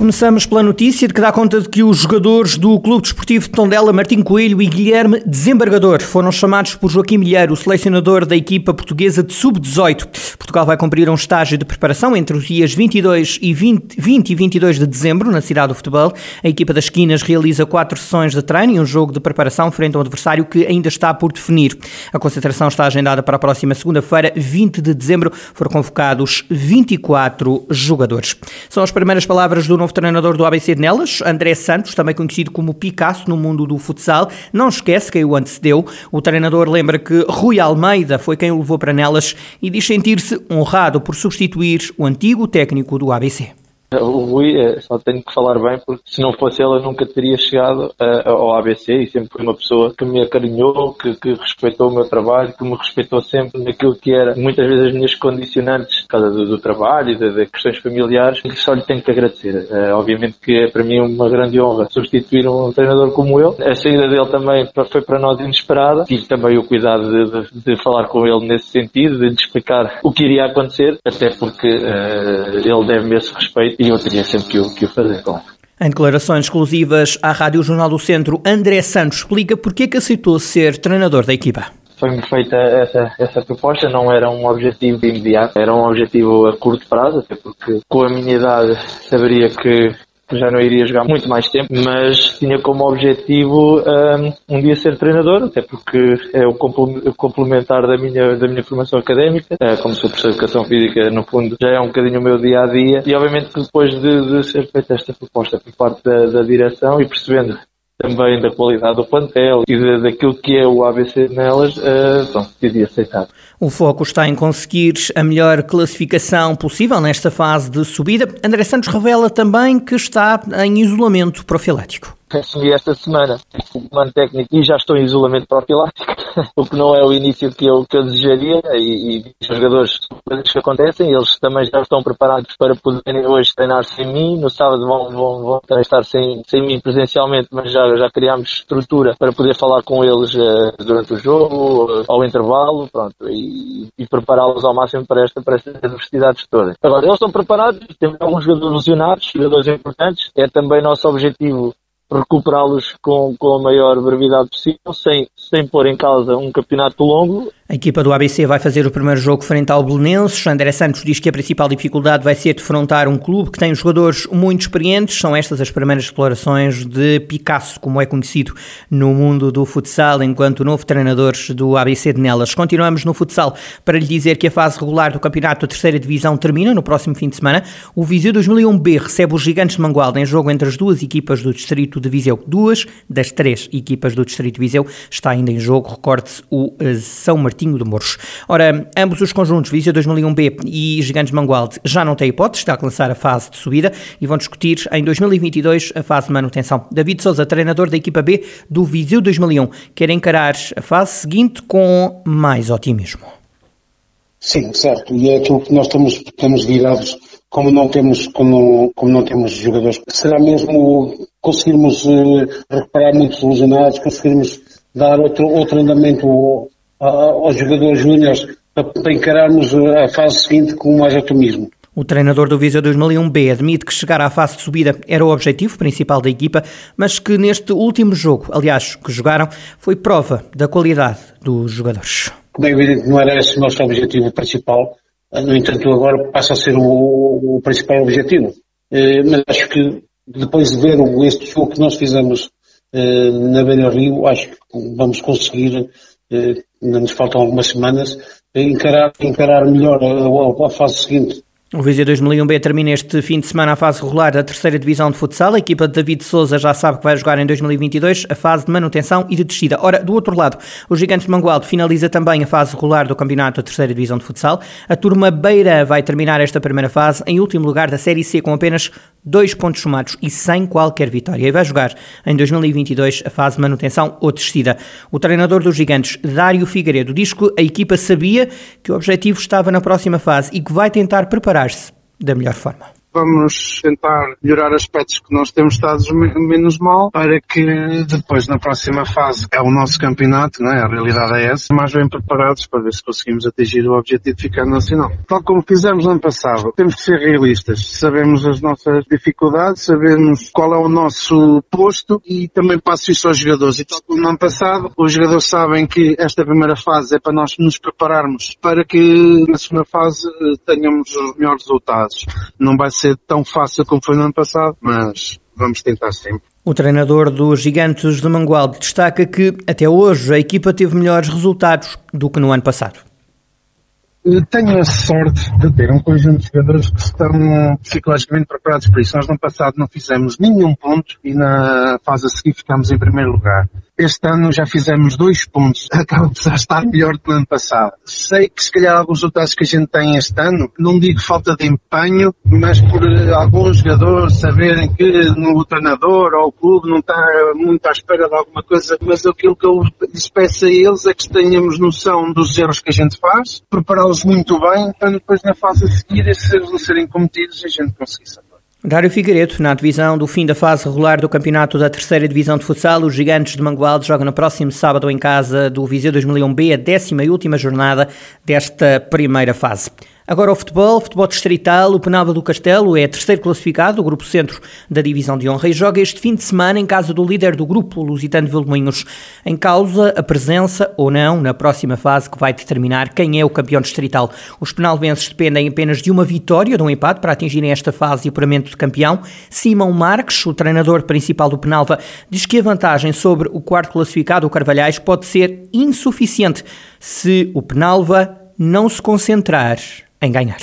Começamos pela notícia de que dá conta de que os jogadores do Clube Desportivo de Tondela, Martim Coelho e Guilherme Desembargador, foram chamados por Joaquim Milheiro, o selecionador da equipa portuguesa de sub-18. Portugal vai cumprir um estágio de preparação entre os dias 22 e 20, 20 e 22 de dezembro na cidade do futebol. A equipa das Esquinas realiza quatro sessões de treino e um jogo de preparação frente a um adversário que ainda está por definir. A concentração está agendada para a próxima segunda-feira, 20 de dezembro. Foram convocados 24 jogadores. São as primeiras palavras do novo novo treinador do ABC de Nelas, André Santos, também conhecido como Picasso no mundo do futsal. Não esquece quem o antecedeu. O treinador lembra que Rui Almeida foi quem o levou para Nelas e diz sentir-se honrado por substituir o antigo técnico do ABC. O Rui, é, só tenho que falar bem, porque se não fosse ela, nunca teria chegado uh, ao ABC e sempre foi uma pessoa que me acarinhou, que, que, respeitou o meu trabalho, que me respeitou sempre naquilo que era muitas vezes as minhas condicionantes, por causa do, do trabalho de, de, questões familiares, só lhe tenho que agradecer. Uh, obviamente que é para mim uma grande honra substituir um treinador como ele. A saída dele também foi para nós inesperada. Tive também o cuidado de, de, de falar com ele nesse sentido, de lhe explicar o que iria acontecer, até porque uh, ele deve-me esse respeito e eu teria sempre que o, que o fazer, claro. Em declarações exclusivas à Rádio Jornal do Centro, André Santos explica porque é que aceitou ser treinador da equipa foi-me feita essa, essa proposta, não era um objetivo imediato, era um objetivo a curto prazo, até porque com a minha idade saberia que já não iria jogar muito mais tempo, mas tinha como objetivo um, um dia ser treinador, até porque é o complementar da minha, da minha formação académica, é, como sou professor de educação física, no fundo, já é um bocadinho o meu dia a dia, e obviamente que depois de, de ser feita esta proposta por parte da, da direção e percebendo também da qualidade do plantel e daquilo que é o ABC nelas, uh, pronto, decidi aceitar. O foco está em conseguir a melhor classificação possível nesta fase de subida. André Santos revela também que está em isolamento profilático assumi esta semana o comando técnico e já estou em isolamento profilático, o que não é o início que eu, que eu desejaria e, e os jogadores, coisas que acontecem, eles também já estão preparados para poderem hoje treinar sem mim, no sábado vão, vão, vão estar sem, sem mim presencialmente, mas já, já criámos estrutura para poder falar com eles uh, durante o jogo, uh, ao intervalo, pronto, e, e prepará-los ao máximo para, esta, para estas adversidades todas. Agora, eles estão preparados, temos alguns jogadores lesionados, jogadores importantes, é também nosso objetivo recuperá-los com, com a maior brevidade possível, sem, sem pôr em causa um campeonato longo a equipa do ABC vai fazer o primeiro jogo frente ao Belenenses. André Santos diz que a principal dificuldade vai ser defrontar um clube que tem jogadores muito experientes. São estas as primeiras explorações de Picasso, como é conhecido no mundo do futsal, enquanto novo treinador do ABC de Nelas. Continuamos no futsal para lhe dizer que a fase regular do campeonato da terceira divisão termina no próximo fim de semana. O Viseu 2001B recebe os Gigantes de Mangualda em jogo entre as duas equipas do distrito de Viseu. Duas das três equipas do distrito de Viseu está ainda em jogo. Recorde-se o eh, São Martinho De Mouros. Ora, ambos os conjuntos, Viseu 2001B e Gigantes Mangualde, já não têm hipótese de alcançar a fase de subida e vão discutir em 2022 a fase de manutenção. David Souza, treinador da equipa B do Viseu 2001, quer encarar a fase seguinte com mais otimismo. Sim, certo. E é aquilo que nós estamos, estamos virados como não temos, como, como não temos jogadores, será mesmo conseguirmos uh, recuperar muitos lesionados, conseguirmos dar outro, outro andamento aos jogadores júniores para encararmos a fase seguinte com mais otimismo. O treinador do Viseu 2001B admite que chegar à fase de subida era o objetivo principal da equipa, mas que neste último jogo, aliás, que jogaram, foi prova da qualidade dos jogadores. Como é evidente, não era esse o nosso objetivo principal, no entanto, agora passa a ser o, o principal objetivo. Eh, mas acho que depois de ver este jogo que nós fizemos eh, na Beira Rio, acho que vamos conseguir ainda nos faltam algumas semanas, encarar, encarar melhor a, a, a fase seguinte. O Viseu 2001B termina este fim de semana a fase regular da terceira divisão de futsal. A equipa de David Souza já sabe que vai jogar em 2022 a fase de manutenção e de descida. Ora, do outro lado, o Gigantes de Mangualdo finaliza também a fase regular do campeonato da terceira divisão de futsal. A turma Beira vai terminar esta primeira fase em último lugar da Série C com apenas dois pontos somados e sem qualquer vitória. E vai jogar em 2022 a fase de manutenção ou descida. O treinador dos Gigantes, Dário Figueiredo, diz que a equipa sabia que o objetivo estava na próxima fase e que vai tentar preparar preparar-se da melhor forma vamos tentar melhorar aspectos que nós temos estado menos mal para que depois na próxima fase, é o nosso campeonato, né? a realidade é essa, mais bem preparados para ver se conseguimos atingir o objetivo de ficar nacional. Tal como fizemos no ano passado, temos que ser realistas, sabemos as nossas dificuldades, sabemos qual é o nosso posto e também passo isso aos jogadores. E tal como no ano passado, os jogadores sabem que esta primeira fase é para nós nos prepararmos para que na segunda fase tenhamos os melhores resultados. Não vai tão fácil como foi no ano passado, mas vamos tentar sempre. O treinador dos Gigantes de Mangualde destaca que, até hoje, a equipa teve melhores resultados do que no ano passado. Tenho a sorte de ter um conjunto de jogadores que estão psicologicamente preparados para isso. Nós no passado não fizemos nenhum ponto e na fase a seguir ficámos em primeiro lugar. Este ano já fizemos dois pontos. Acaba de estar melhor do que no ano passado. Sei que se calhar alguns resultados que a gente tem este ano, não digo falta de empenho, mas por eh, alguns jogadores saberem que no treinador ou o clube não está muito à espera de alguma coisa, mas aquilo que eu lhes peço a eles é que tenhamos noção dos erros que a gente faz, prepará-los muito bem, para depois na fase a seguir esses erros não serem cometidos e a gente conseguir saber. Dário Figueiredo, na divisão do fim da fase regular do campeonato da terceira divisão de futsal, os gigantes de Mangualde jogam no próximo sábado em casa do Viseu 2001B, a décima e última jornada desta primeira fase. Agora o futebol, futebol distrital, o Penalva do Castelo é terceiro classificado, o grupo centro da divisão de honra e joga este fim de semana em casa do líder do grupo, Lusitano Vilmoinhos. Em causa a presença ou não na próxima fase que vai determinar quem é o campeão distrital. Os penalvenses dependem apenas de uma vitória, de um empate, para atingirem esta fase de apuramento de campeão. Simão Marques, o treinador principal do Penalva, diz que a vantagem sobre o quarto classificado, o Carvalhais, pode ser insuficiente se o Penalva não se concentrar em ganhar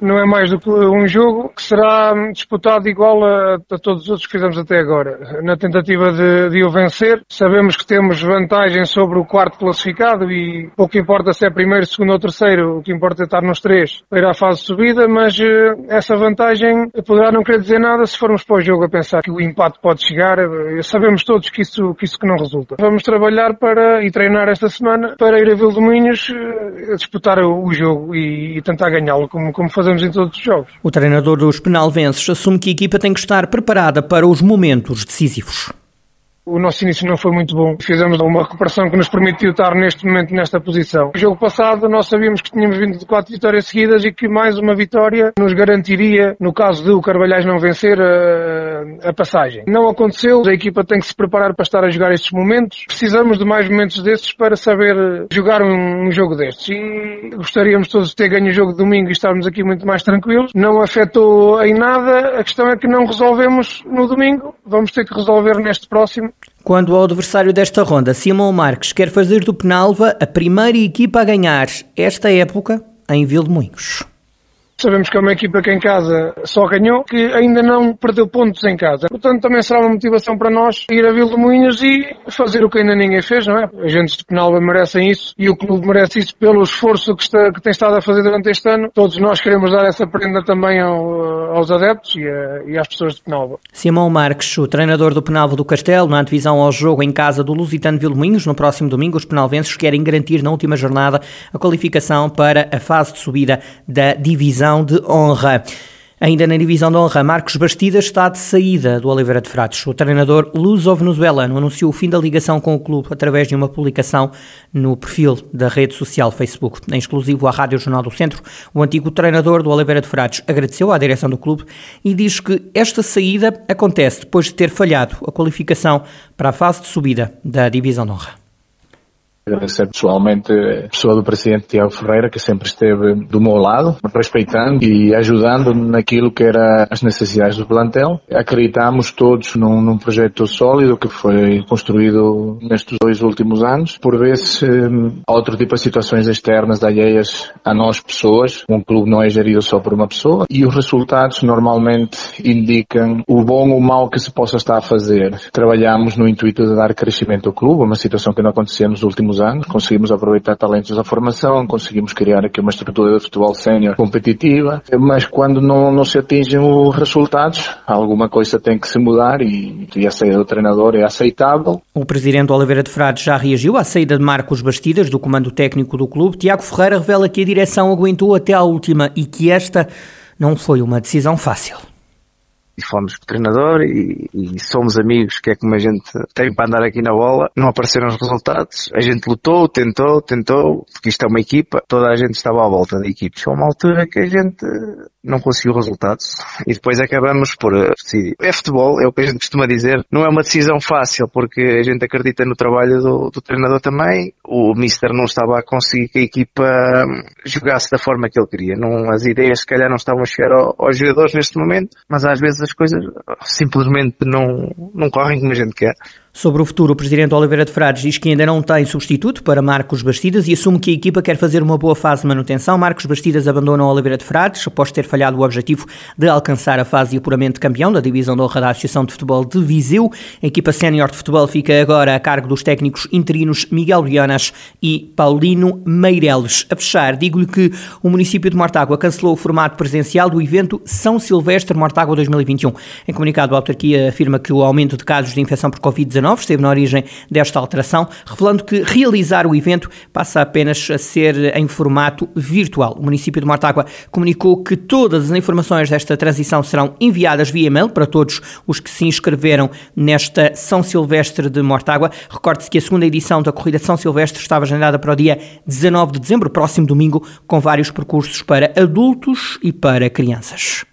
não é mais do que um jogo que será disputado igual a, a todos os outros que fizemos até agora. Na tentativa de, de, o vencer, sabemos que temos vantagem sobre o quarto classificado e pouco importa se é primeiro, segundo ou terceiro, o que importa é estar nos três para ir à fase de subida, mas uh, essa vantagem poderá não querer dizer nada se formos para o jogo a pensar que o empate pode chegar. Uh, sabemos todos que isso, que isso que não resulta. Vamos trabalhar para e treinar esta semana para ir a Vildomínhos uh, a disputar o, o jogo e, e tentar ganhá-lo como, como fazemos fazemos em todos os jogos. O treinador dos penalvenses assume que a equipa tem que estar preparada para os momentos decisivos. O nosso início não foi muito bom. Fizemos uma recuperação que nos permitiu estar neste momento nesta posição. O jogo passado nós sabíamos que tínhamos vindo de quatro vitórias seguidas e que mais uma vitória nos garantiria, no caso de o Carvalhais não vencer, a, a passagem. Não aconteceu. A equipa tem que se preparar para estar a jogar estes momentos. Precisamos de mais momentos destes para saber jogar um, um jogo destes. E gostaríamos todos de ter ganho o jogo de domingo e estarmos aqui muito mais tranquilos. Não afetou em nada. A questão é que não resolvemos no domingo. Vamos ter que resolver neste próximo quando o adversário desta ronda, Simão Marques, quer fazer do Penalva a primeira equipa a ganhar esta época em Vilmoinhos. Sabemos que é uma equipa que em casa só ganhou, que ainda não perdeu pontos em casa. Portanto, também será uma motivação para nós ir a Vila Moinhos e fazer o que ainda ninguém fez, não é? Agentes de Penalva merecem isso e o clube merece isso pelo esforço que, está, que tem estado a fazer durante este ano. Todos nós queremos dar essa prenda também ao, aos adeptos e, a, e, às pessoas de Penalva. Simão Marques, o treinador do Penalva do Castelo, na divisão ao jogo em casa do Lusitano Vilmoinhos, no próximo domingo, os penalvenses querem garantir na última jornada a qualificação para a fase de subida da divisão divisão de honra. Ainda na divisão de honra, Marcos Bastidas está de saída do Oliveira de Frades. O treinador luso-venezuelano anunciou o fim da ligação com o clube através de uma publicação no perfil da rede social Facebook. Em exclusivo à Rádio Jornal do Centro, o antigo treinador do Oliveira de Frades agradeceu à direção do clube e diz que esta saída acontece depois de ter falhado a qualificação para a fase de subida da divisão de honra. Agradecer pessoalmente a pessoa do presidente Tiago Ferreira, que sempre esteve do meu lado, respeitando e ajudando naquilo que era as necessidades do plantel. Acreditamos todos num, num projeto sólido que foi construído nestes dois últimos anos. Por vezes, hum, outro tipo de situações externas alheias a nós pessoas. Um clube não é gerido só por uma pessoa e os resultados normalmente indicam o bom ou o mau que se possa estar a fazer. Trabalhamos no intuito de dar crescimento ao clube, uma situação que não acontecia nos últimos últimos anos, conseguimos aproveitar talentos da formação, conseguimos criar aqui uma estrutura de futebol sénior competitiva, mas quando não, não se atingem os resultados, alguma coisa tem que se mudar e, e a saída do treinador é aceitável. O presidente Oliveira de Frades já reagiu à saída de Marcos Bastidas do comando técnico do clube. Tiago Ferreira revela que a direção aguentou até à última e que esta não foi uma decisão fácil e fomos treinador e, e, somos amigos, que é como a gente tem para andar aqui na bola. Não apareceram os resultados. A gente lutou, tentou, tentou, porque isto é uma equipa, toda a gente estava à volta da equipe. Chegou uma altura que a gente não conseguiu resultados e depois acabamos por eh, decidir. É futebol, é o que a gente costuma dizer. Não é uma decisão fácil porque a gente acredita no trabalho do, do treinador também. O Mister não estava a conseguir que a equipa hum, jogasse da forma que ele queria. Não, as ideias se calhar não estavam a chegar ao, aos jogadores neste momento, mas às vezes as coisas simplesmente não, não correm como a gente quer. Sobre o futuro, o presidente Oliveira de Frades diz que ainda não tem substituto para Marcos Bastidas e assume que a equipa quer fazer uma boa fase de manutenção. Marcos Bastidas abandona Oliveira de Frades após ter falhado o objetivo de alcançar a fase de apuramento campeão da divisão de honra da Associação de Futebol de Viseu. A equipa sénior de futebol fica agora a cargo dos técnicos interinos Miguel Brianas e Paulino Meireles. A fechar, digo-lhe que o município de Mortágua cancelou o formato presencial do evento São Silvestre Mortágua 2021. Em comunicado, a autarquia afirma que o aumento de casos de infecção por Covid-19 esteve na origem desta alteração, revelando que realizar o evento passa apenas a ser em formato virtual. O município de Mortágua comunicou que todas as informações desta transição serão enviadas via e-mail para todos os que se inscreveram nesta São Silvestre de Mortágua. Recorde-se que a segunda edição da Corrida de São Silvestre estava agendada para o dia 19 de dezembro, próximo domingo, com vários percursos para adultos e para crianças.